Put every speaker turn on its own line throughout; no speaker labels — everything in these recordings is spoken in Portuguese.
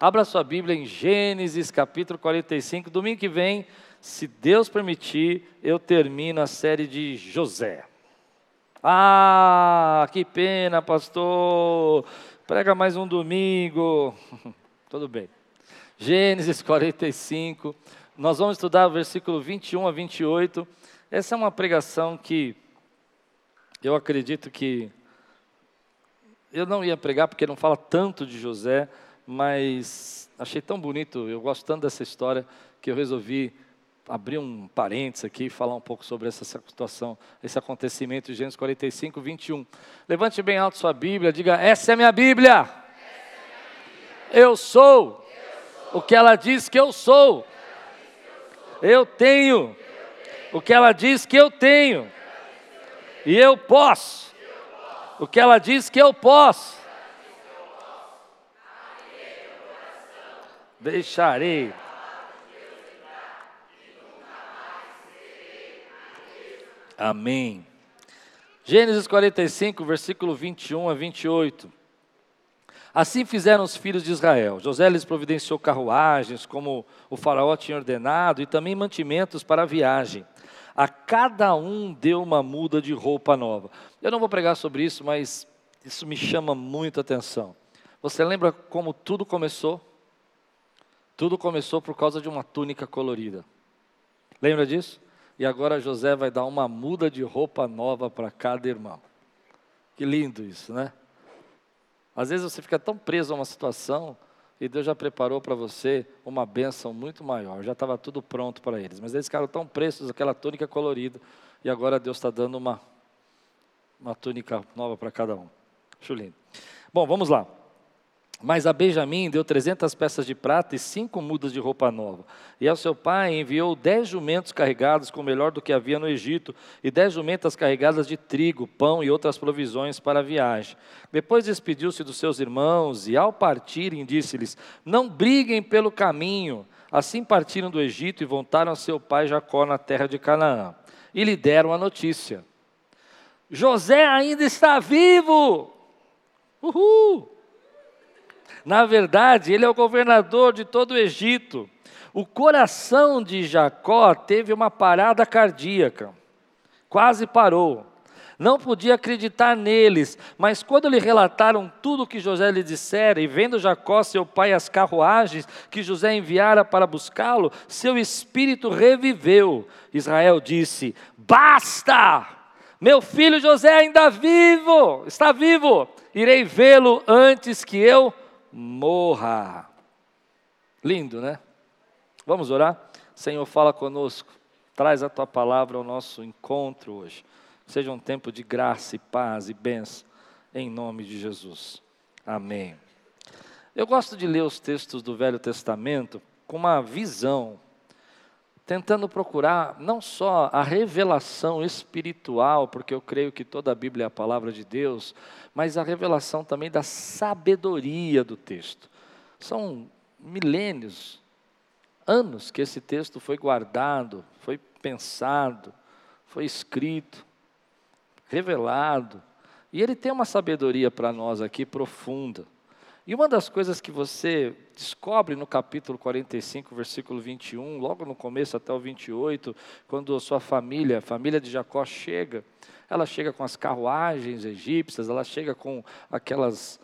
Abra sua Bíblia em Gênesis capítulo 45. Domingo que vem, se Deus permitir, eu termino a série de José. Ah, que pena, pastor. Prega mais um domingo. Tudo bem. Gênesis 45. Nós vamos estudar o versículo 21 a 28. Essa é uma pregação que eu acredito que eu não ia pregar porque não fala tanto de José, mas achei tão bonito, eu gosto tanto dessa história que eu resolvi abrir um parênteses aqui e falar um pouco sobre essa situação, esse acontecimento de Gênesis 45, 21. Levante bem alto sua Bíblia, diga: Essa é minha Bíblia. Minha Bíblia. Eu sou o que ela diz que eu sou. Eu tenho o que ela diz que eu tenho. E eu posso o que ela diz que eu posso. Deixarei. Amém. Gênesis 45, versículo 21 a 28. Assim fizeram os filhos de Israel. José lhes providenciou carruagens, como o faraó tinha ordenado, e também mantimentos para a viagem. A cada um deu uma muda de roupa nova. Eu não vou pregar sobre isso, mas isso me chama muito atenção. Você lembra como tudo começou? Tudo começou por causa de uma túnica colorida. Lembra disso? E agora José vai dar uma muda de roupa nova para cada irmão. Que lindo isso, né? Às vezes você fica tão preso a uma situação e Deus já preparou para você uma bênção muito maior. Já estava tudo pronto para eles. Mas eles ficaram tão presos àquela túnica colorida. E agora Deus está dando uma, uma túnica nova para cada um. Acho lindo. Bom, vamos lá. Mas a Benjamim deu trezentas peças de prata e cinco mudas de roupa nova. E ao seu pai enviou dez jumentos carregados com o melhor do que havia no Egito, e dez jumentas carregadas de trigo, pão e outras provisões para a viagem. Depois despediu-se dos seus irmãos, e ao partirem, disse-lhes: Não briguem pelo caminho. Assim partiram do Egito e voltaram a seu pai Jacó na terra de Canaã. E lhe deram a notícia: José ainda está vivo! Uhul! Na verdade, ele é o governador de todo o Egito. O coração de Jacó teve uma parada cardíaca, quase parou. Não podia acreditar neles, mas quando lhe relataram tudo o que José lhe dissera, e vendo Jacó, seu pai, as carruagens que José enviara para buscá-lo, seu espírito reviveu. Israel disse: Basta! Meu filho José ainda vivo, está vivo, irei vê-lo antes que eu morra. Lindo, né? Vamos orar? Senhor, fala conosco. Traz a tua palavra ao nosso encontro hoje. Seja um tempo de graça e paz e bênção, em nome de Jesus. Amém. Eu gosto de ler os textos do Velho Testamento com uma visão, tentando procurar não só a revelação espiritual, porque eu creio que toda a Bíblia é a palavra de Deus, mas a revelação também da sabedoria do texto. São milênios, anos que esse texto foi guardado, foi pensado, foi escrito, revelado. E ele tem uma sabedoria para nós aqui profunda. E uma das coisas que você descobre no capítulo 45, versículo 21, logo no começo até o 28, quando a sua família, a família de Jacó chega, ela chega com as carruagens egípcias, ela chega com aquelas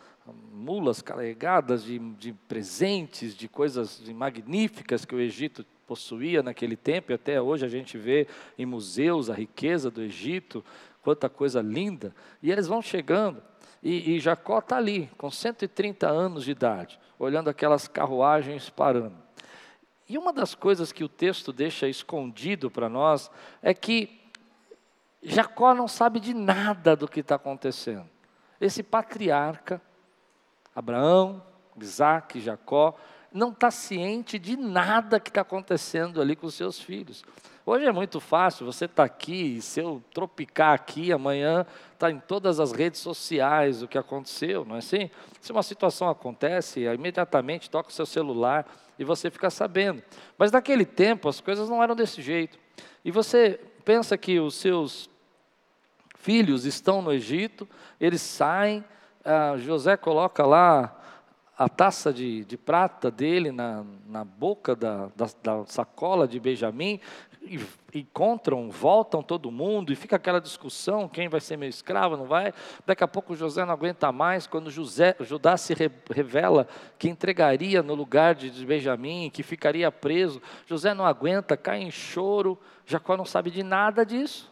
mulas carregadas de, de presentes, de coisas magníficas que o Egito possuía naquele tempo, e até hoje a gente vê em museus a riqueza do Egito, quanta coisa linda, e eles vão chegando, e, e Jacó está ali, com 130 anos de idade, olhando aquelas carruagens parando. E uma das coisas que o texto deixa escondido para nós é que Jacó não sabe de nada do que está acontecendo. Esse patriarca, Abraão, Isaac, Jacó, não está ciente de nada que está acontecendo ali com os seus filhos. Hoje é muito fácil, você está aqui, se eu tropicar aqui, amanhã está em todas as redes sociais o que aconteceu, não é assim? Se uma situação acontece, imediatamente toca o seu celular e você fica sabendo. Mas naquele tempo as coisas não eram desse jeito. E você pensa que os seus filhos estão no Egito, eles saem, ah, José coloca lá a taça de, de prata dele na, na boca da, da, da sacola de Benjamim, e encontram, voltam todo mundo, e fica aquela discussão: quem vai ser meu escravo, não vai? Daqui a pouco José não aguenta mais, quando José, Judá se re, revela que entregaria no lugar de, Benjamim, que ficaria preso. José não aguenta, cai em choro, Jacó não sabe de nada disso.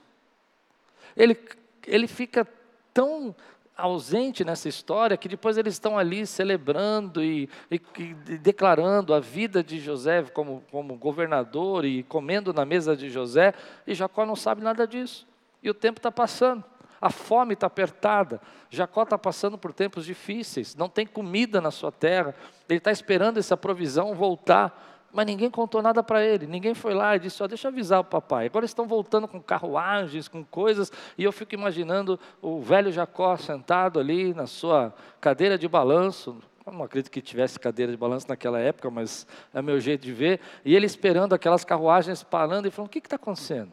Ele, ele fica tão ausente nessa história que depois eles estão ali celebrando e, e, e, declarando a vida de José como, como governador e comendo na mesa de José, e Jacó não sabe nada disso. E o tempo está passando, a fome está apertada, Jacó está passando por tempos difíceis, não tem comida na sua terra, ele está esperando essa provisão voltar mas ninguém contou nada para ele, ninguém foi lá e disse: oh, Deixa eu avisar o papai. Agora estão voltando com carruagens, com coisas, e eu fico imaginando o velho Jacó sentado ali na sua cadeira de balanço. Eu não acredito que tivesse cadeira de balanço naquela época, mas é meu jeito de ver. E ele esperando aquelas carruagens parando e falando: O que está acontecendo?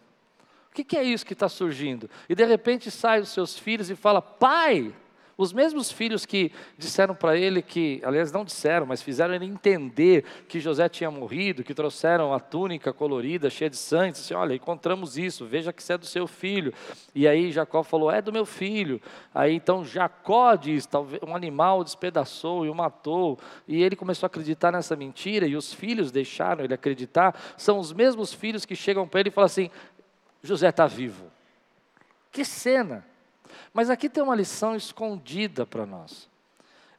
O que, que é isso que está surgindo? E de repente saem os seus filhos e fala: Pai, os mesmos filhos que disseram para ele que, aliás, não disseram, mas fizeram ele entender que José tinha morrido, que trouxeram a túnica colorida, cheia de sangue, disse: Olha, encontramos isso, veja que isso é do seu filho. E aí Jacó falou: É do meu filho. Aí então Jacó diz: um animal despedaçou e o matou. E ele começou a acreditar nessa mentira, e os filhos deixaram ele acreditar. São os mesmos filhos que chegam para ele e falam assim: José está vivo. Que cena! Mas aqui tem uma lição escondida para nós.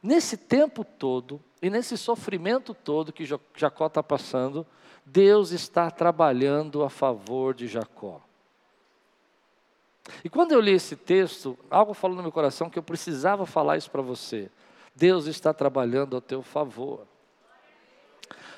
Nesse tempo todo e nesse sofrimento todo que Jacó está passando, Deus está trabalhando a favor de Jacó. E quando eu li esse texto, algo falou no meu coração que eu precisava falar isso para você. Deus está trabalhando a teu favor.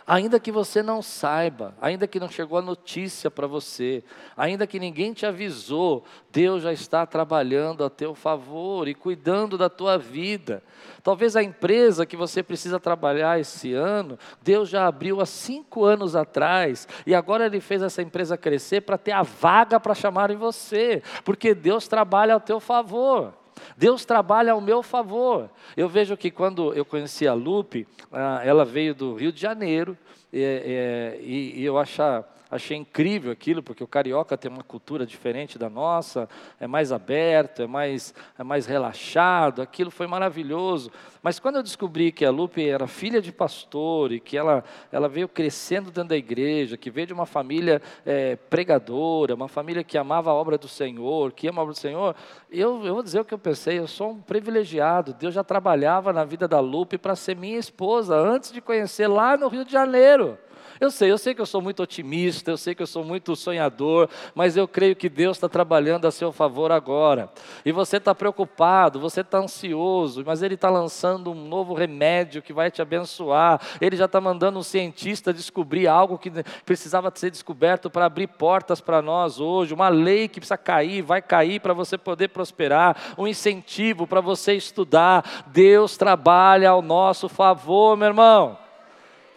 Ainda que você não saiba, ainda que não chegou a notícia para você, ainda que ninguém te avisou, Deus já está trabalhando a teu favor e cuidando da tua vida. Talvez a empresa que você precisa trabalhar esse ano, Deus já abriu há cinco anos atrás, e agora Ele fez essa empresa crescer para ter a vaga para chamar em você, porque Deus trabalha ao teu favor. Deus trabalha ao meu favor. Eu vejo que quando eu conheci a Lupe, ah, ela veio do Rio de Janeiro, e, e, e eu achava achei incrível aquilo, porque o carioca tem uma cultura diferente da nossa, é mais aberto, é mais, é mais relaxado, aquilo foi maravilhoso. Mas quando eu descobri que a Lupe era filha de pastor e que ela, ela veio crescendo dentro da igreja, que veio de uma família é, pregadora, uma família que amava a obra do Senhor, que ama a obra do Senhor, eu, eu vou dizer o que eu pensei, eu sou um privilegiado, Deus já trabalhava na vida da Lupe para ser minha esposa, antes de conhecer lá no Rio de Janeiro. Eu sei, eu sei que eu sou muito otimista, eu sei que eu sou muito sonhador, mas eu creio que Deus está trabalhando a seu favor agora. E você está preocupado, você está ansioso, mas Ele está lançando um novo remédio que vai te abençoar. Ele já está mandando um cientista descobrir algo que precisava ser descoberto para abrir portas para nós hoje, uma lei que precisa cair, vai cair para você poder prosperar, um incentivo para você estudar. Deus trabalha ao nosso favor, meu irmão.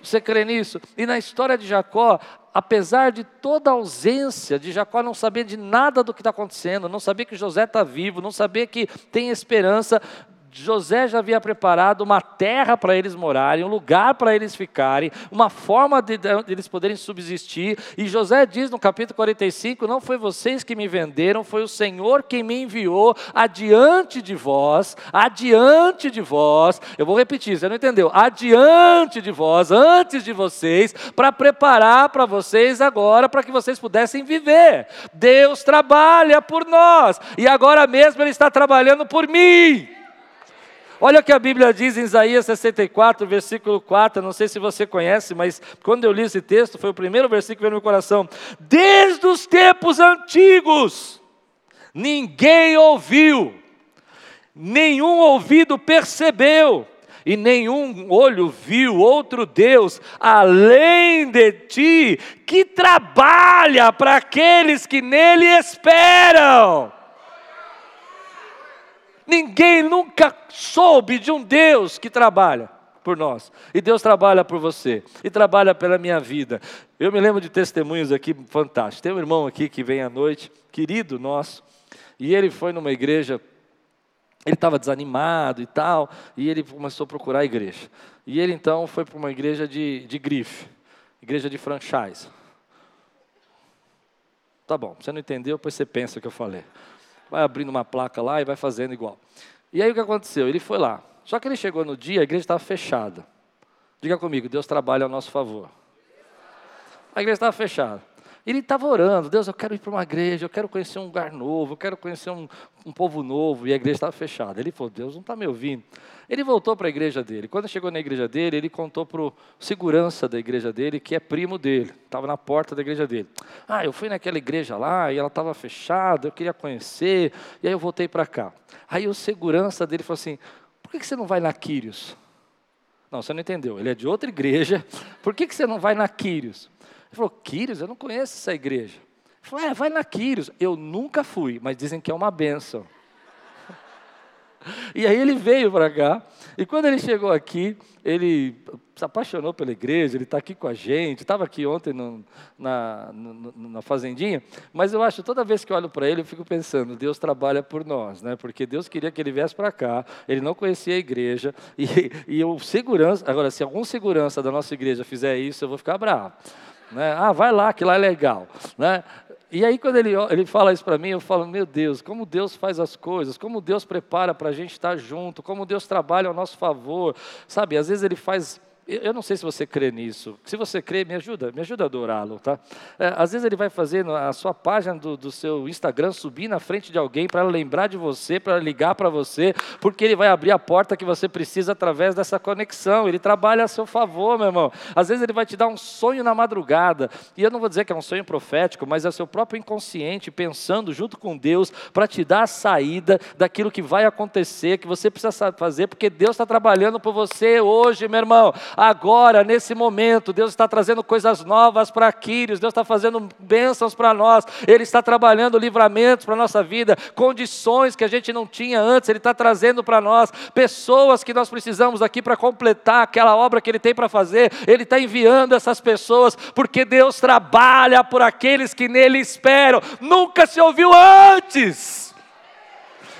Você crê nisso? E na história de Jacó, apesar de toda a ausência de Jacó não saber de nada do que está acontecendo, não saber que José está vivo, não saber que tem esperança, José já havia preparado uma terra para eles morarem, um lugar para eles ficarem, uma forma de, de, eles poderem subsistir. E José diz no capítulo 45: Não foi vocês que me venderam, foi o Senhor quem me enviou adiante de vós, adiante de vós. Eu vou repetir, você não entendeu? Adiante de vós, antes de vocês, para preparar para vocês agora, para que vocês pudessem viver. Deus trabalha por nós, e agora mesmo Ele está trabalhando por mim. Olha o que a Bíblia diz em Isaías 64, versículo 4. Não sei se você conhece, mas quando eu li esse texto, foi o primeiro versículo que veio no meu coração. Desde os tempos antigos, ninguém ouviu, nenhum ouvido percebeu, e nenhum olho viu outro Deus além de ti, que trabalha para aqueles que nele esperam. Ninguém nunca soube de um Deus que trabalha por nós. E Deus trabalha por você. E trabalha pela minha vida. Eu me lembro de testemunhos aqui fantásticos. Tem um irmão aqui que vem à noite, querido nosso, e ele foi numa igreja ele estava desanimado e tal, e ele começou a procurar a igreja. E ele então foi para uma igreja de, de grife, igreja de franchise. Tá bom, você não entendeu, depois você pensa o que eu falei. Vai abrindo uma placa lá e vai fazendo igual. E aí o que aconteceu? Ele foi lá. Só que ele chegou no dia, a igreja estava fechada. Diga comigo, Deus trabalha ao nosso favor. A igreja estava fechada. Ele estava orando, Deus, eu quero ir para uma igreja, eu quero conhecer um lugar novo, eu quero conhecer um, um povo novo, e a igreja estava fechada. Ele falou, Deus não está me ouvindo. Ele voltou para a igreja dele. Quando chegou na igreja dele, ele contou para o segurança da igreja dele, que é primo dele, estava na porta da igreja dele. Ah, eu fui naquela igreja lá e ela estava fechada, eu queria conhecer, e aí eu voltei para cá. Aí o segurança dele falou assim: por que, que você não vai na Quírios? Não, você não entendeu. Ele é de outra igreja. Por que, que você não vai na Quírios? Ele falou, Quírios, eu não conheço essa igreja. Ele falou, é, vai na Quírios. Eu nunca fui, mas dizem que é uma benção. E aí ele veio para cá, e quando ele chegou aqui, ele se apaixonou pela igreja, ele está aqui com a gente, estava aqui ontem no, na, no, na fazendinha, mas eu acho, toda vez que eu olho para ele, eu fico pensando, Deus trabalha por nós, né? porque Deus queria que ele viesse para cá, ele não conhecia a igreja, e, e o segurança, agora, se algum segurança da nossa igreja fizer isso, eu vou ficar bravo. Né? Ah, vai lá, que lá é legal. Né? E aí, quando ele, ele fala isso para mim, eu falo: Meu Deus, como Deus faz as coisas, como Deus prepara para a gente estar junto, como Deus trabalha ao nosso favor. Sabe, às vezes ele faz eu não sei se você crê nisso. Se você crê, me ajuda, me ajuda a adorá-lo, tá? É, às vezes ele vai fazer a sua página do, do seu Instagram subir na frente de alguém para lembrar de você, para ligar para você, porque ele vai abrir a porta que você precisa através dessa conexão. Ele trabalha a seu favor, meu irmão. Às vezes ele vai te dar um sonho na madrugada. E eu não vou dizer que é um sonho profético, mas é o seu próprio inconsciente pensando junto com Deus para te dar a saída daquilo que vai acontecer, que você precisa fazer, porque Deus está trabalhando por você hoje, meu irmão agora, nesse momento. Deus está trazendo coisas novas para Quírios, Deus está fazendo bênçãos para nós, Ele está trabalhando livramentos para a nossa vida, condições que a gente não tinha antes, Ele está trazendo para nós, pessoas que nós precisamos aqui para completar aquela obra que Ele tem para fazer, Ele está enviando essas pessoas, porque Deus trabalha por aqueles que nele esperam, nunca se ouviu antes.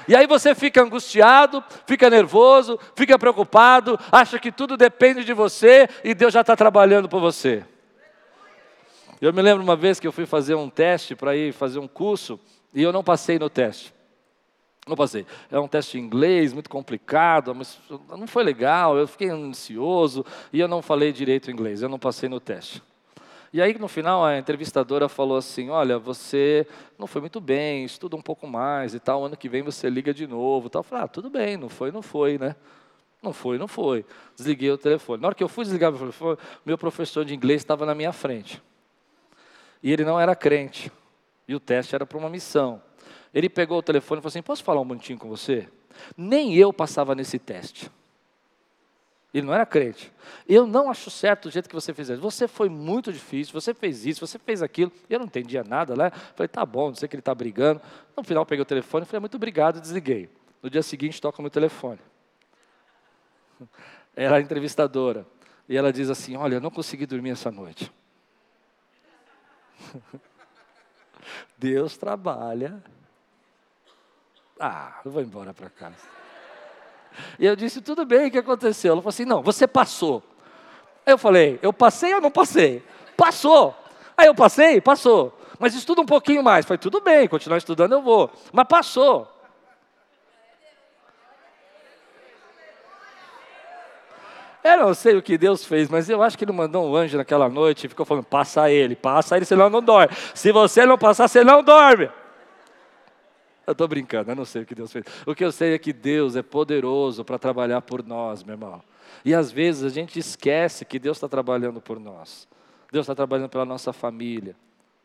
E aí você fica angustiado, fica nervoso, fica preocupado, acha que tudo depende de você e Deus já está trabalhando por você. Eu me lembro uma vez que eu fui fazer um teste para ir fazer um curso e eu não passei no teste. Não passei. É um teste em inglês, muito complicado, mas não foi legal, eu fiquei ansioso e eu não falei direito inglês, eu não passei no teste. E aí, no final, a entrevistadora falou assim: Olha, você não foi muito bem, estuda um pouco mais e tal, ano que vem você liga de novo. Tal. Eu falei: Ah, tudo bem, não foi, não foi, né? Não foi, não foi. Desliguei o telefone. Na hora que eu fui desligar o telefone, meu professor de inglês estava na minha frente. E ele não era crente. E o teste era para uma missão. Ele pegou o telefone e falou assim: Posso falar um minutinho com você? Nem eu passava nesse teste. Ele não era crente. Eu não acho certo o jeito que você fez isso. Você foi muito difícil, você fez isso, você fez aquilo. Eu não entendia nada, né? Falei, tá bom, não sei que ele está brigando. No final, peguei o telefone e falei, muito obrigado, desliguei. No dia seguinte, toca meu telefone. Era a entrevistadora. E ela diz assim: Olha, eu não consegui dormir essa noite. Deus trabalha. Ah, eu vou embora para casa. E eu disse, tudo bem, o que aconteceu? Ela falou assim, não, você passou. Eu falei, eu passei ou não passei? Passou. Aí eu passei, passou. Mas estuda um pouquinho mais. Falei, tudo bem, continuar estudando eu vou. Mas passou. Eu não sei o que Deus fez, mas eu acho que ele mandou um anjo naquela noite e ficou falando: passa ele, passa ele, senão não dorme. Se você não passar, você não dorme. Eu estou brincando, eu não sei o que Deus fez. O que eu sei é que Deus é poderoso para trabalhar por nós, meu irmão. E às vezes a gente esquece que Deus está trabalhando por nós. Deus está trabalhando pela nossa família.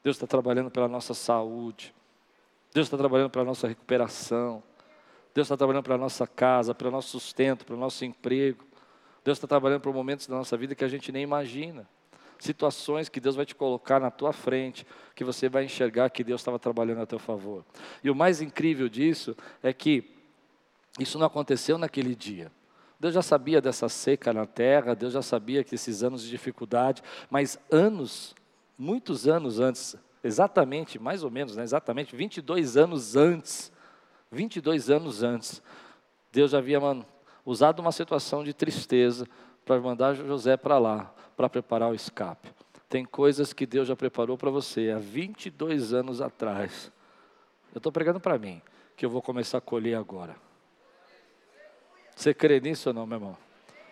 Deus está trabalhando pela nossa saúde. Deus está trabalhando pela nossa recuperação. Deus está trabalhando pela nossa casa, pelo nosso sustento, pelo nosso emprego. Deus está trabalhando por momentos da nossa vida que a gente nem imagina situações que Deus vai te colocar na tua frente, que você vai enxergar que Deus estava trabalhando a teu favor. E o mais incrível disso é que isso não aconteceu naquele dia. Deus já sabia dessa seca na terra, Deus já sabia que esses anos de dificuldade, mas anos, muitos anos antes, exatamente, mais ou menos, né, exatamente 22 anos antes, 22 anos antes, Deus já havia usado uma situação de tristeza para mandar José para lá, para preparar o escape. Tem coisas que Deus já preparou para você há 22 anos atrás. Eu estou pregando para mim, que eu vou começar a colher agora. Você crê nisso ou não, meu irmão?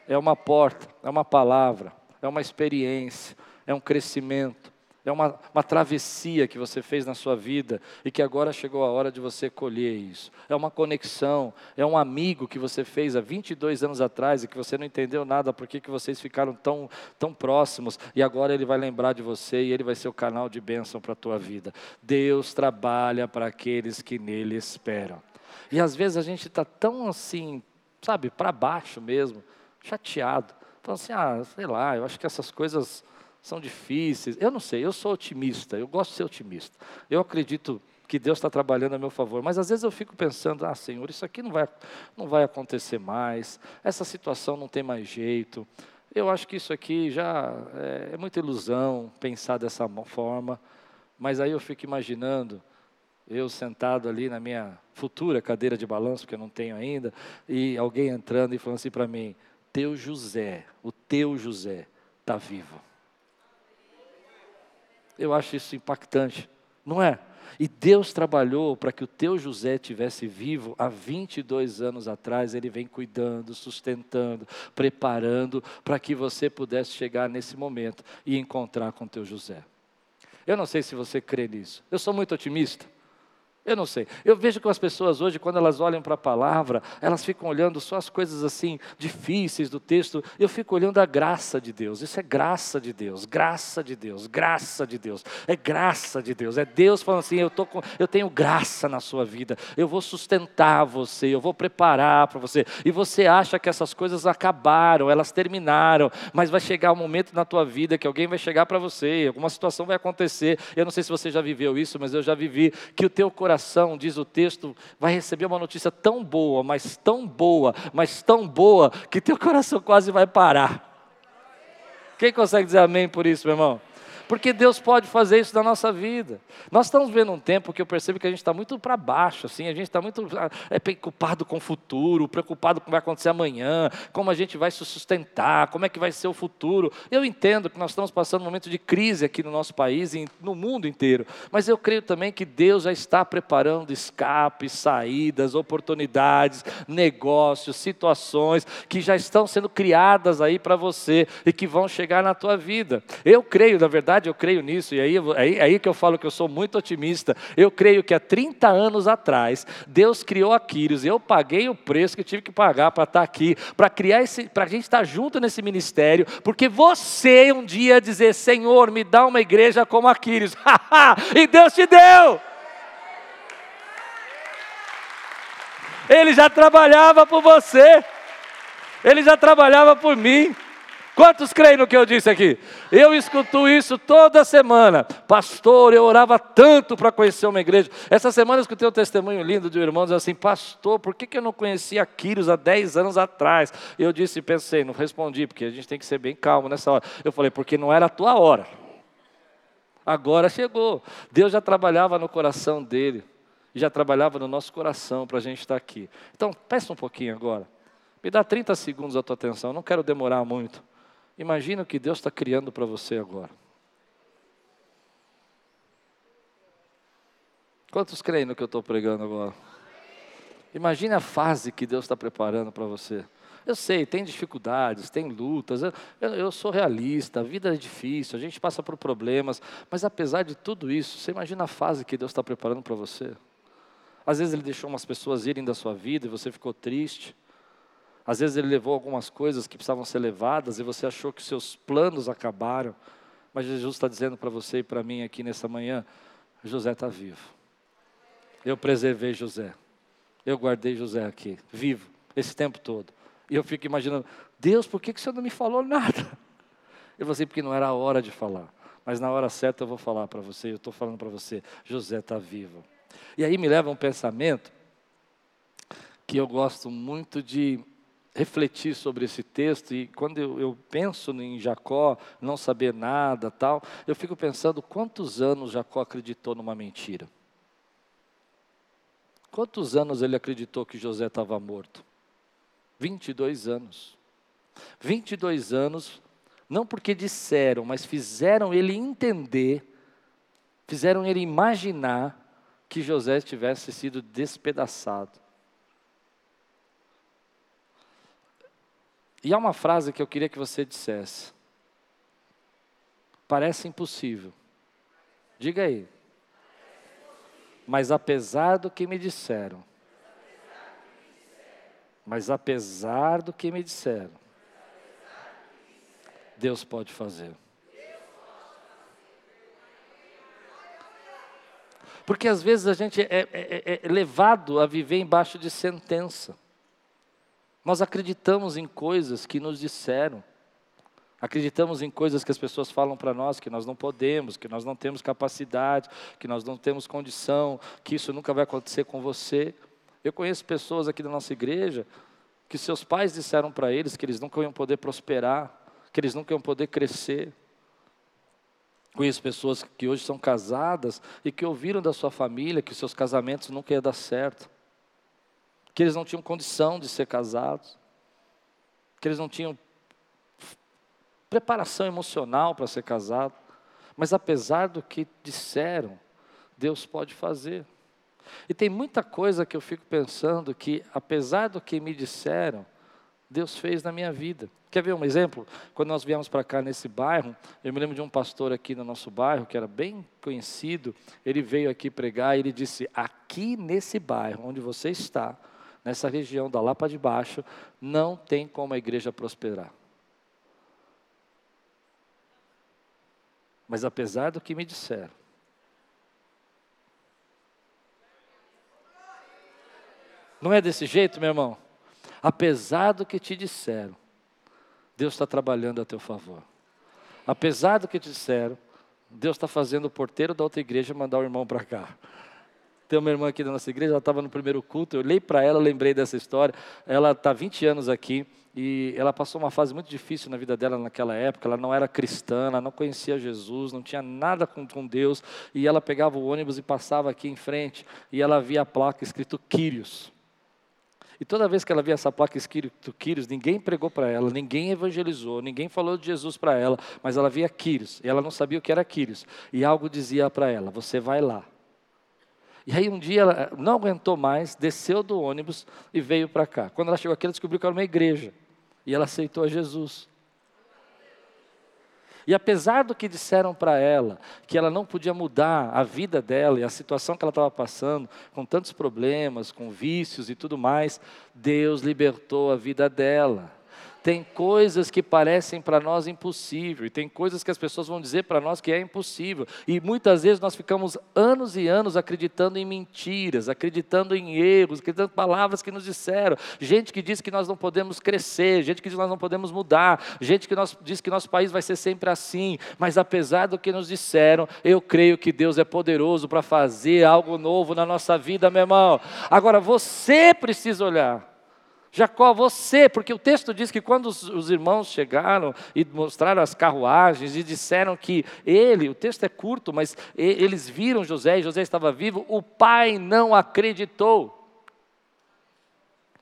É uma porta, é uma palavra, é uma experiência, é um crescimento, é uma, uma travessia que você fez na sua vida e que agora chegou a hora de você colher isso. É uma conexão, é um amigo que você fez há 22 anos atrás e que você não entendeu nada porque que vocês ficaram tão, tão próximos e agora ele vai lembrar de você e ele vai ser o canal de bênção para a tua vida. Deus trabalha para aqueles que nele esperam. E às vezes a gente está tão assim, sabe, para baixo mesmo, chateado. Falando assim, ah, sei lá, eu acho que essas coisas são difíceis. Eu não sei, eu sou otimista, eu gosto de ser otimista. Eu acredito que Deus está trabalhando a meu favor, mas às vezes eu fico pensando, ah, Senhor, isso aqui não vai, não vai acontecer mais, essa situação não tem mais jeito. Eu acho que isso aqui já é, é muita ilusão pensar dessa forma, mas aí eu fico imaginando eu sentado ali na minha futura cadeira de balanço, que eu não tenho ainda, e alguém entrando e falando assim para mim: Teu José, o teu José, está vivo. Eu acho isso impactante, não é? E Deus trabalhou para que o teu José tivesse vivo há 22 anos atrás, ele vem cuidando, sustentando, preparando para que você pudesse chegar nesse momento e encontrar com teu José. Eu não sei se você crê nisso. Eu sou muito otimista. Eu não sei. Eu vejo que as pessoas hoje, quando elas olham para a palavra, elas ficam olhando só as coisas assim difíceis do texto. Eu fico olhando a graça de Deus. Isso é graça de Deus, graça de Deus, graça de Deus. É graça de Deus. É Deus falando assim: eu, tô com, eu tenho graça na sua vida. Eu vou sustentar você, eu vou preparar para você. E você acha que essas coisas acabaram, elas terminaram, mas vai chegar um momento na tua vida que alguém vai chegar para você, alguma situação vai acontecer. Eu não sei se você já viveu isso, mas eu já vivi que o teu coração coração, diz o texto, vai receber uma notícia tão boa, mas tão boa, mas tão boa, que teu coração quase vai parar. Quem consegue dizer amém por isso, meu irmão? Porque Deus pode fazer isso na nossa vida. Nós estamos vivendo um tempo que eu percebo que a gente está muito para baixo, assim, a gente está muito ah, é, preocupado com o futuro, preocupado com o que vai acontecer amanhã, como a gente vai se sustentar, como é que vai ser o futuro. Eu entendo que nós estamos passando um momento de crise aqui no nosso país e no mundo inteiro, mas eu creio também que Deus já está preparando escapes, saídas, oportunidades, negócios, situações que já estão sendo criadas aí para você e que vão chegar na tua vida. Eu creio, na verdade, verdade eu creio nisso, e aí, aí, aí que eu falo que eu sou muito otimista. Eu creio que há 30 anos atrás, Deus criou a Quírios, eu paguei o preço que tive que pagar para estar aqui, para criar esse, para a gente estar junto nesse ministério, porque você um dia dizer, Senhor, me dá uma igreja como a Quírios, e Deus te deu. Ele já trabalhava por você, ele já trabalhava por mim. Quantos creem no que eu disse aqui? Eu escuto isso toda semana. Pastor, eu orava tanto para conhecer uma igreja. Essa semana eu escutei um testemunho lindo de um irmão dizendo assim: Pastor, por que, que eu não conhecia Quírios há 10 anos atrás? Eu disse, pensei, não respondi, porque a gente tem que ser bem calmo nessa hora. Eu falei, porque não era a tua hora. Agora chegou. Deus já trabalhava no coração dele. Já trabalhava no nosso coração para a gente estar aqui. Então, peça um pouquinho agora. Me dá 30 segundos a tua atenção, não quero demorar muito. Imagina o que Deus está criando para você agora. Quantos creem no que eu estou pregando agora? Imagine a fase que Deus está preparando para você. Eu sei, tem dificuldades, tem lutas, eu, eu, sou realista, a vida é difícil, a gente passa por problemas, mas apesar de tudo isso, você imagina a fase que Deus está preparando para você. Às vezes Ele deixou umas pessoas irem da sua vida e você ficou triste. Às vezes ele levou algumas coisas que precisavam ser levadas e você achou que seus planos acabaram. Mas Jesus está dizendo para você e para mim aqui nessa manhã: José está vivo. Eu preservei José. Eu guardei José aqui, vivo, esse tempo todo. E eu fico imaginando: Deus, por que, que o Senhor não me falou nada? Eu falei assim: porque não era a hora de falar. Mas na hora certa eu vou falar para você. Eu estou falando para você: José está vivo. E aí me leva um pensamento que eu gosto muito de refletir sobre esse texto e quando eu, eu, penso em Jacó não saber nada tal, eu fico pensando quantos anos Jacó acreditou numa mentira. Quantos anos ele acreditou que José estava morto? 22 anos. 22 anos, não porque disseram, mas fizeram ele entender, fizeram ele imaginar que José tivesse sido despedaçado. E há uma frase que eu queria que você dissesse. Parece impossível. Diga aí. Mas apesar do que me disseram, mas apesar do que me disseram, Deus pode fazer. Porque às vezes a gente é, é, é, é levado a viver embaixo de sentença. Nós acreditamos em coisas que nos disseram. Acreditamos em coisas que as pessoas falam para nós que nós não podemos, que nós não temos capacidade, que nós não temos condição, que isso nunca vai acontecer com você. Eu conheço pessoas aqui da nossa igreja que seus pais disseram para eles que eles nunca iam poder prosperar, que eles nunca iam poder crescer. Conheço pessoas que hoje são casadas e que ouviram da sua família que seus casamentos nunca iam dar certo, que eles não tinham condição de ser casados, que eles não tinham preparação emocional para ser casado. Mas apesar do que disseram, Deus pode fazer. E tem muita coisa que eu fico pensando que, apesar do que me disseram, Deus fez na minha vida. Quer ver um exemplo? Quando nós viemos para cá nesse bairro, eu me lembro de um pastor aqui no nosso bairro, que era bem conhecido, ele veio aqui pregar e ele disse: Aqui nesse bairro onde você está, nessa região da Lapa de Baixo, não tem como a igreja prosperar. Mas apesar do que me disseram, não é desse jeito, meu irmão? Apesar do que te disseram, Deus está trabalhando a teu favor. Apesar do que te disseram, Deus está fazendo o porteiro da outra igreja mandar o irmão para cá. Tem uma irmã aqui da nossa igreja, ela estava no primeiro culto, eu olhei para ela, lembrei dessa história. Ela está 20 anos aqui e ela passou uma fase muito difícil na vida dela naquela época. Ela não era cristã, ela não conhecia Jesus, não tinha nada com, com Deus. E ela pegava o ônibus e passava aqui em frente e ela via a placa escrito Quírios. E toda vez que ela via essa placa escrito Quírios, ninguém pregou para ela, ninguém evangelizou, ninguém falou de Jesus para ela, mas ela via Quírios e ela não sabia o que era Quírios. E algo dizia para ela: Você vai lá. E aí um dia ela não aguentou mais, desceu do ônibus e veio para cá. Quando ela chegou aqui, ela descobriu que era uma igreja. E ela aceitou a Jesus. E apesar do que disseram para ela, que ela não podia mudar a vida dela e a situação que ela estava passando, com tantos problemas, com vícios e tudo mais, Deus libertou a vida dela. Tem coisas que parecem para nós impossível, e tem coisas que as pessoas vão dizer para nós que é impossível. E muitas vezes nós ficamos anos e anos acreditando em mentiras, acreditando em erros, acreditando em palavras que nos disseram. Gente que diz que nós não podemos crescer, gente que diz que nós não podemos mudar, gente que nós, diz que nosso país vai ser sempre assim. Mas apesar do que nos disseram, eu creio que Deus é poderoso para fazer algo novo na nossa vida, meu irmão. Agora você precisa olhar Jacó, você, porque o texto diz que quando os, os, irmãos chegaram e mostraram as carruagens e disseram que ele, o texto é curto, mas eles viram José e José estava vivo, o pai não acreditou.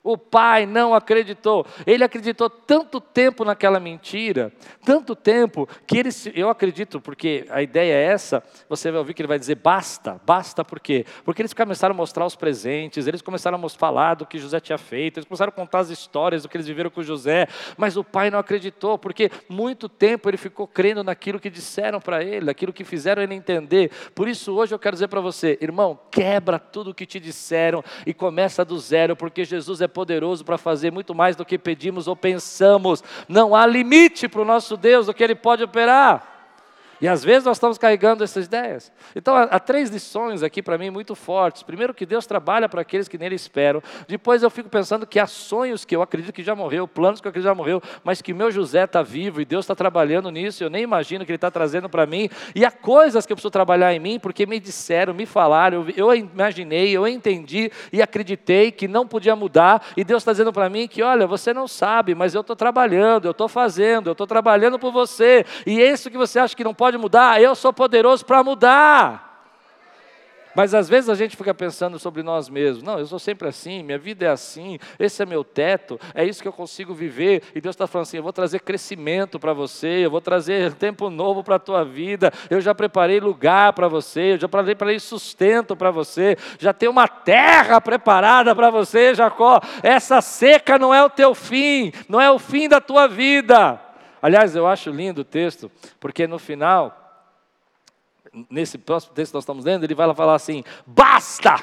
O pai não acreditou. Ele acreditou tanto tempo naquela mentira, tanto tempo, que ele, eu acredito, porque a ideia é essa, você vai ouvir que ele vai dizer basta, basta por quê? Porque eles começaram a mostrar os presentes, eles começaram a falar do que José tinha feito, eles começaram a contar as histórias do que eles viveram com José, mas o pai não acreditou, porque muito tempo ele ficou crendo naquilo que disseram para ele, naquilo que fizeram ele entender. Por isso hoje eu quero dizer para você, irmão, quebra tudo o que te disseram e começa do zero, porque Jesus é poderoso para fazer muito mais do que pedimos ou pensamos. Não há limite para o nosso Deus do que Ele pode operar. E às vezes nós estamos carregando essas ideias. Então há, três lições aqui para mim muito fortes. Primeiro, que Deus trabalha para aqueles que nele esperam. Depois eu fico pensando que há sonhos que eu acredito que já morreu, planos que eu acredito que já morreu, mas que meu José está vivo e Deus está trabalhando nisso. Eu nem imagino que Ele está trazendo para mim. E há coisas que eu preciso trabalhar em mim, porque me disseram, me falaram, eu, eu imaginei, eu entendi e acreditei que não podia mudar. E Deus está dizendo para mim que, olha, você não sabe, mas eu estou trabalhando, eu estou fazendo, eu estou trabalhando por você. E isso que você acha que não pode pode mudar, eu sou poderoso para mudar. Mas às vezes a gente fica pensando sobre nós mesmos. Não, eu sou sempre assim, minha vida é assim, esse é meu teto, é isso que eu consigo viver. E Deus está falando assim: eu vou trazer crescimento para você, eu vou trazer tempo novo para a tua vida, eu já preparei lugar para você, eu já preparei sustento para você, já tem uma terra preparada para você, Jacó. Essa seca não é o teu fim, não é o fim da tua vida. Aliás, eu acho lindo o texto, porque no final nesse próximo texto que nós estamos lendo, ele vai falar assim: basta!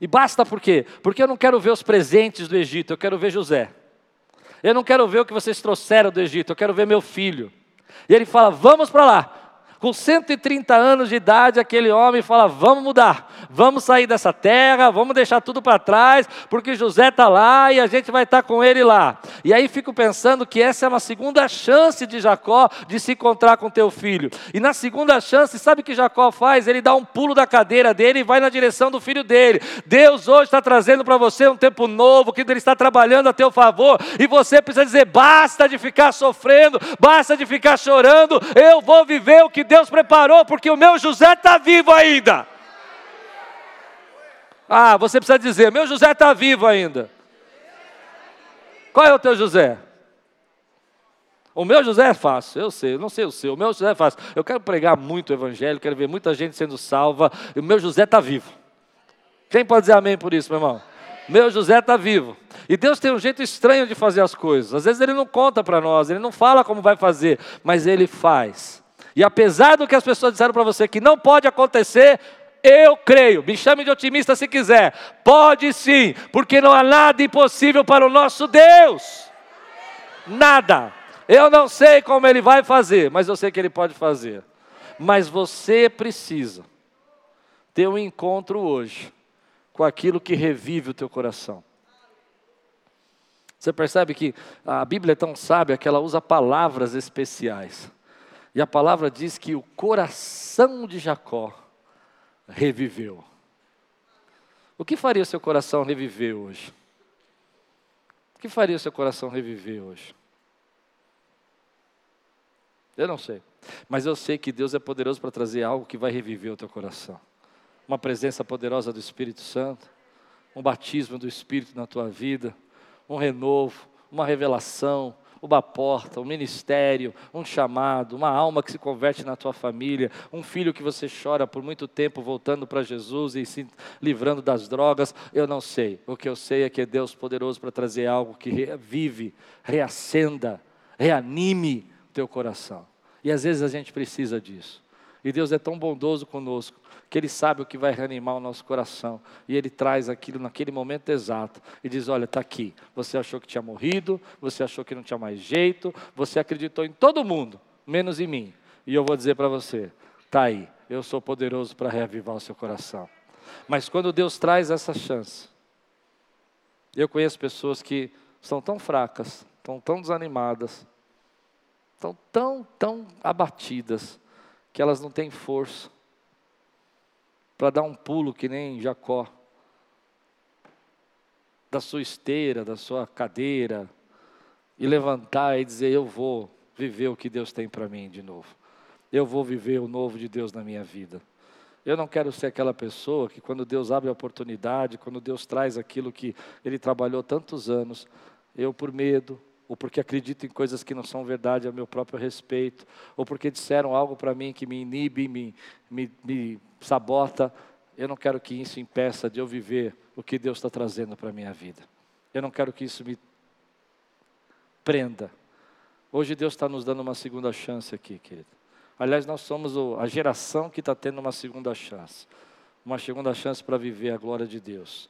E basta por quê? Porque eu não quero ver os presentes do Egito, eu quero ver José. Eu não quero ver o que vocês trouxeram do Egito, eu quero ver meu filho. E ele fala: vamos para lá. Com 130 anos de idade, aquele homem fala: Vamos mudar, vamos sair dessa terra, vamos deixar tudo para trás, porque José está lá e a gente vai estar tá com ele lá. E aí fico pensando que essa é uma segunda chance de Jacó de se encontrar com teu filho. E na segunda chance, sabe o que Jacó faz? Ele dá um pulo da cadeira dele e vai na direção do filho dele. Deus hoje está trazendo para você um tempo novo, que Ele está trabalhando a teu favor, e você precisa dizer: basta de ficar sofrendo, basta de ficar chorando, eu vou viver o que Deus preparou, porque o meu José está vivo ainda. Ah, você precisa dizer: meu José está vivo ainda. Qual é o teu José? O meu José é fácil, eu sei, eu não sei o seu, o meu José é fácil. Eu quero pregar muito o evangelho, quero ver muita gente sendo salva, o meu José está vivo. Quem pode dizer amém por isso, meu irmão? Meu José está vivo. E Deus tem um jeito estranho de fazer as coisas. Às vezes Ele não conta para nós, Ele não fala como vai fazer, mas Ele faz. E apesar do que as pessoas disseram para você que não pode acontecer, eu creio, me chame de otimista se quiser, pode sim, porque não há nada impossível para o nosso Deus. Nada. Eu não sei como ele vai fazer, mas eu sei que ele pode fazer. Mas você precisa ter um encontro hoje com aquilo que revive o teu coração. Você percebe que a Bíblia é tão sábia que ela usa palavras especiais. E a palavra diz que o coração de Jacó reviveu. O que faria o seu coração reviver hoje? O que faria o seu coração reviver hoje? Eu não sei. Mas eu sei que Deus é poderoso para trazer algo que vai reviver o teu coração. Uma presença poderosa do Espírito Santo, um batismo do Espírito na tua vida, um renovo, uma revelação, uma porta, um ministério, um chamado, uma alma que se converte na tua família, um filho que você chora por muito tempo voltando para Jesus e se livrando das drogas, eu não sei. O que eu sei é que é Deus poderoso para trazer algo que revive, reacenda, reanime o teu coração. E às vezes a gente precisa disso. E Deus é tão bondoso conosco que Ele sabe o que vai reanimar o nosso coração. E Ele traz aquilo naquele momento exato e diz: Olha, está aqui. Você achou que tinha morrido, você achou que não tinha mais jeito, você acreditou em todo mundo, menos em mim. E eu vou dizer para você: está aí. Eu sou poderoso para reavivar o seu coração. Mas quando Deus traz essa chance, eu conheço pessoas que estão tão fracas, estão tão desanimadas, estão tão, tão abatidas, que elas não têm força para dar um pulo que nem Jacó, da sua esteira, da sua cadeira, e levantar e dizer: Eu vou viver o que Deus tem para mim de novo. Eu vou viver o novo de Deus na minha vida. Eu não quero ser aquela pessoa que, quando Deus abre a oportunidade, quando Deus traz aquilo que Ele trabalhou tantos anos, eu, por medo, ou porque acredito em coisas que não são verdade a meu próprio respeito, ou porque disseram algo para mim que me inibe, me, me, me sabota, eu não quero que isso impeça de eu viver o que Deus está trazendo para a minha vida. Eu não quero que isso me prenda. Hoje Deus está nos dando uma segunda chance aqui, querido. Aliás, nós somos a geração que está tendo uma segunda chance. Uma segunda chance para viver a glória de Deus.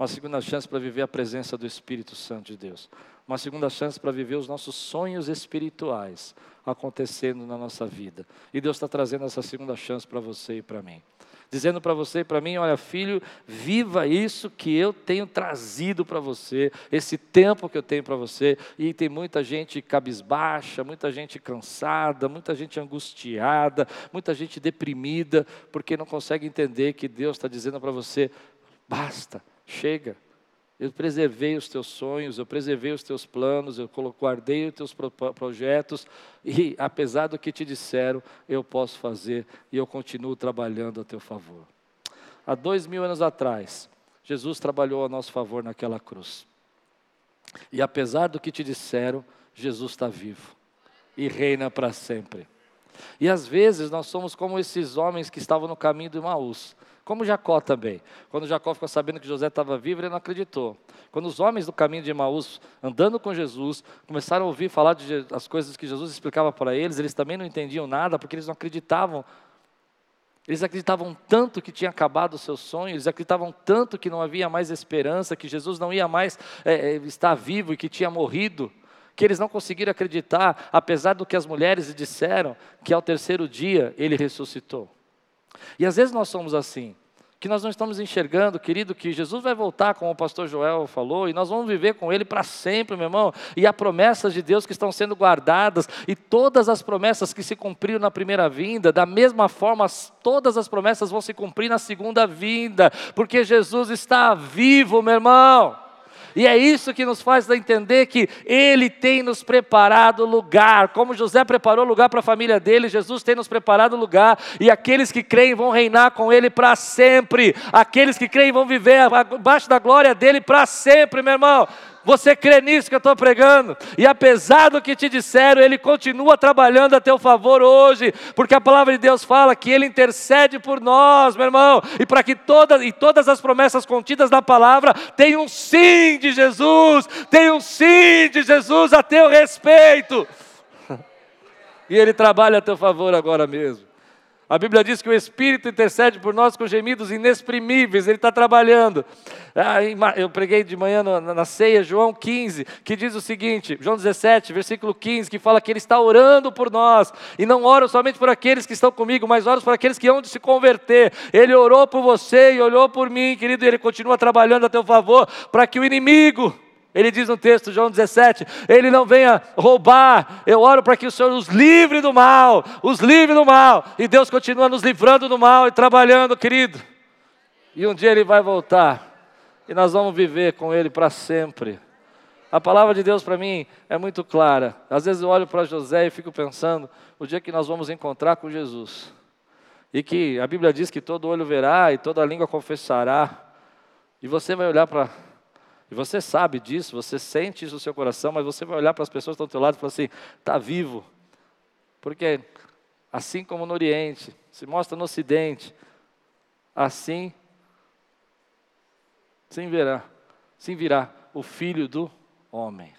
Uma segunda chance para viver a presença do Espírito Santo de Deus uma segunda chance para viver os nossos sonhos espirituais acontecendo na nossa vida. E Deus está trazendo essa segunda chance para você e para mim. Dizendo para você e para mim: olha, filho, viva isso que eu tenho trazido para você, esse tempo que eu tenho para você. E tem muita gente cabisbaixa, muita gente cansada, muita gente angustiada, muita gente deprimida, porque não consegue entender que Deus está dizendo para você: basta, chega, eu preservei os teus sonhos, eu preservei os teus planos, eu guardei os teus projetos, e apesar do que te disseram, eu posso fazer e eu continuo trabalhando a teu favor. Há dois mil anos atrás, Jesus trabalhou a nosso favor naquela cruz. E apesar do que te disseram, Jesus está vivo e reina para sempre. E às vezes nós somos como esses homens que estavam no caminho do Maús. Como Jacó também. Quando Jacó ficou sabendo que José estava vivo, ele não acreditou. Quando os homens do caminho de Emaús, andando com Jesus, começaram a ouvir falar de as coisas que Jesus explicava para eles, eles também não entendiam nada, porque eles não acreditavam. Eles acreditavam tanto que tinha acabado o seu sonho, eles acreditavam tanto que não havia mais esperança, que Jesus não ia mais é, estar vivo e que tinha morrido, que eles não conseguiram acreditar, apesar do que as mulheres disseram, que ao terceiro dia ele ressuscitou. E às vezes nós somos assim que nós não estamos enxergando, querido, que Jesus vai voltar, como o pastor Joel falou, e nós vamos viver com Ele para sempre, meu irmão. E há promessas de Deus que estão sendo guardadas, e todas as promessas que se cumpriram na primeira vinda, da mesma forma, todas as promessas vão se cumprir na segunda vinda, porque Jesus está vivo, meu irmão. E é isso que nos faz entender que Ele tem nos preparado lugar. Como José preparou lugar para a família dele, Jesus tem nos preparado lugar. E aqueles que creem vão reinar com Ele para sempre. Aqueles que creem vão viver abaixo da glória dele para sempre, meu irmão. Você crê nisso que eu estou pregando? E apesar do que te disseram, Ele continua trabalhando a teu favor hoje, porque a palavra de Deus fala que Ele intercede por nós, meu irmão, e para que todas, e todas as promessas contidas na palavra tenham um sim de Jesus, tenham um sim de Jesus a teu respeito. E Ele trabalha a teu favor agora mesmo. A Bíblia diz que o Espírito intercede por nós com gemidos inexprimíveis, Ele está trabalhando. Ah, eu preguei de manhã na ceia, João 15, que diz o seguinte, João 17, versículo 15, que fala que Ele está orando por nós, e não oro somente por aqueles que estão comigo, mas oro por aqueles que hão de se converter. Ele orou por você e olhou por mim, querido, e Ele continua trabalhando a teu favor, para que o inimigo ele diz no texto, João 17: Ele não venha roubar, eu oro para que o Senhor os livre do mal, os livre do mal, e Deus continua nos livrando do mal e trabalhando, querido. E um dia Ele vai voltar, e nós vamos viver com Ele para sempre. A palavra de Deus para mim é muito clara. Às vezes eu olho para José e fico pensando, o dia que nós vamos encontrar com Jesus, e que a Bíblia diz que todo olho verá e toda língua confessará, e você vai olhar para e você sabe disso, você sente isso no seu coração, mas você vai olhar para as pessoas que estão ao teu lado e falar assim: está vivo. Porque assim como no Oriente, se mostra no Ocidente, assim sim virá, sim virá o Filho do Homem.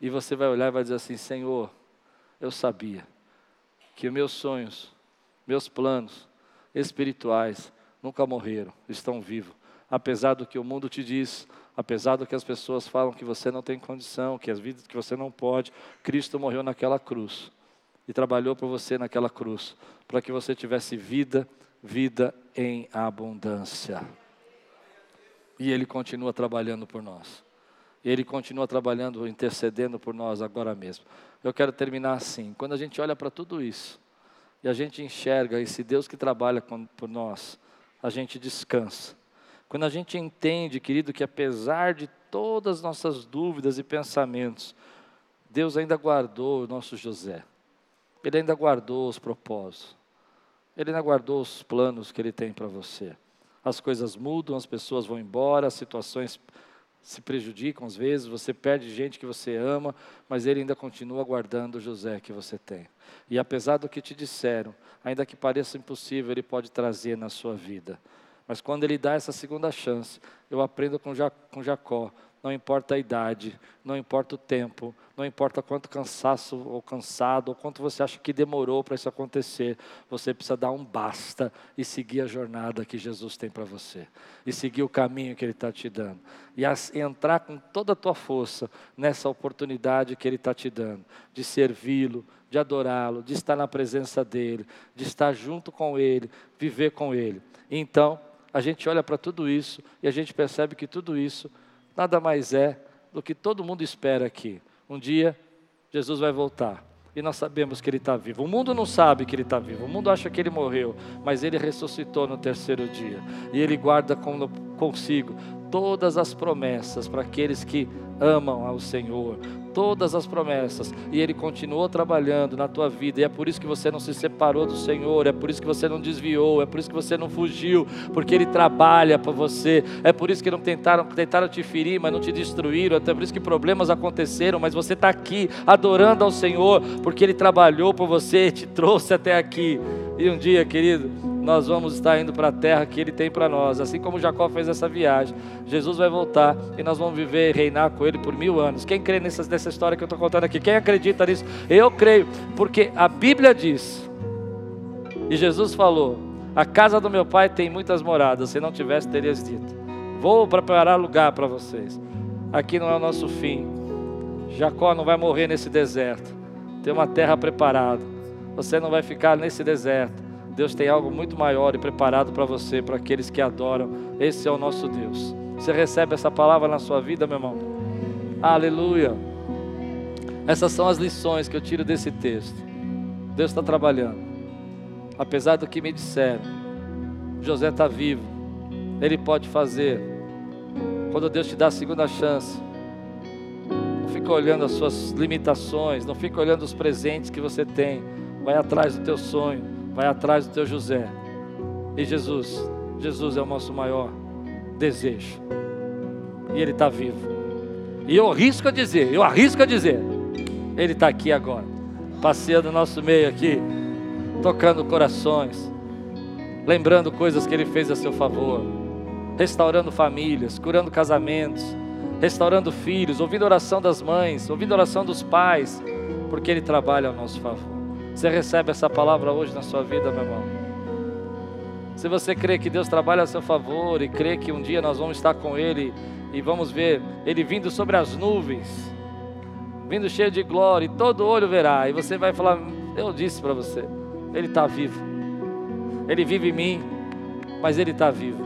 E você vai olhar e vai dizer assim: Senhor, eu sabia que meus sonhos, meus planos espirituais nunca morreram, estão vivos. Apesar do que o mundo te diz, apesar do que as pessoas falam que você não tem condição, que as vidas que você não pode, Cristo morreu naquela cruz e trabalhou por você naquela cruz, para que você tivesse vida, vida em abundância. E ele continua trabalhando por nós. Ele continua trabalhando, intercedendo por nós agora mesmo. Eu quero terminar assim. Quando a gente olha para tudo isso, e a gente enxerga esse Deus que trabalha por nós, a gente descansa quando a gente entende, querido, que apesar de todas as nossas dúvidas e pensamentos, Deus ainda guardou o nosso José. Ele ainda guardou os propósitos. Ele ainda guardou os planos que ele tem para você. As coisas mudam, as pessoas vão embora, as situações se prejudicam às vezes, você perde gente que você ama, mas ele ainda continua guardando o José que você tem. E apesar do que te disseram, ainda que pareça impossível, ele pode trazer na sua vida. Mas quando ele dá essa segunda chance, eu aprendo com, Jacó. Não importa a idade, não importa o tempo, não importa quanto cansaço ou cansado, ou quanto você acha que demorou para isso acontecer, você precisa dar um basta e seguir a jornada que Jesus tem para você, e seguir o caminho que Ele está te dando, e, as, e entrar com toda a tua força nessa oportunidade que Ele está te dando, de servi-lo, de adorá-lo, de estar na presença dEle, de estar junto com Ele, viver com Ele. Então, a gente olha para tudo isso e a gente percebe que tudo isso nada mais é do que todo mundo espera aqui. Um dia, Jesus vai voltar. E nós sabemos que Ele está vivo. O mundo não sabe que Ele está vivo. O mundo acha que Ele morreu. Mas Ele ressuscitou no terceiro dia. E Ele guarda consigo todas as promessas para aqueles que amam ao Senhor. Todas as promessas, e Ele continuou trabalhando na tua vida, e é por isso que você não se separou do Senhor, é por isso que você não desviou, é por isso que você não fugiu, porque Ele trabalha para você, é por isso que não tentaram, tentaram te ferir, mas não te destruíram, até por isso que problemas aconteceram, mas você está aqui adorando ao Senhor, porque Ele trabalhou por você, te trouxe até aqui, e um dia, querido, nós vamos estar indo para a terra que Ele tem para nós. Assim como Jacó fez essa viagem, Jesus vai voltar e nós vamos viver e reinar com Ele por mil anos. Quem crê nessa, nessa história que eu estou contando aqui? Quem acredita nisso? Eu creio, porque a Bíblia diz, e Jesus falou: A casa do meu pai tem muitas moradas, se não tivesse, terias dito. Vou preparar lugar para vocês. Aqui não é o nosso fim. Jacó não vai morrer nesse deserto. Tem uma terra preparada. Você não vai ficar nesse deserto. Deus tem algo muito maior e preparado para você, para aqueles que adoram. Esse é o nosso Deus. Você recebe essa palavra na sua vida, meu irmão? Aleluia. Essas são as lições que eu tiro desse texto. Deus está trabalhando. Apesar do que me disseram, José está vivo. Ele pode fazer. Quando Deus te dá a segunda chance, não fica olhando as suas limitações, não fica olhando os presentes que você tem. Vai atrás do teu sonho vai atrás do teu José. E Jesus, Jesus é o nosso maior desejo. E Ele está vivo. E eu arrisco a dizer, eu arrisco a dizer, Ele está aqui agora, passeando no nosso meio aqui, tocando corações, lembrando coisas que Ele fez a seu favor, restaurando famílias, curando casamentos, restaurando filhos, ouvindo oração das mães, ouvindo oração dos pais, porque Ele trabalha ao nosso favor. Você recebe essa palavra hoje na sua vida, meu irmão? Se você crê que Deus trabalha a seu favor e crê que um dia nós vamos estar com Ele e vamos ver Ele vindo sobre as nuvens, vindo cheio de glória, e todo olho verá, e você vai falar: Eu disse para você, Ele está vivo, Ele vive em mim, mas Ele está vivo,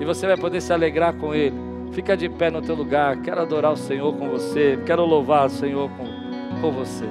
e você vai poder se alegrar com Ele. Fica de pé no teu lugar, quero adorar o Senhor com você, quero louvar o Senhor com, com você.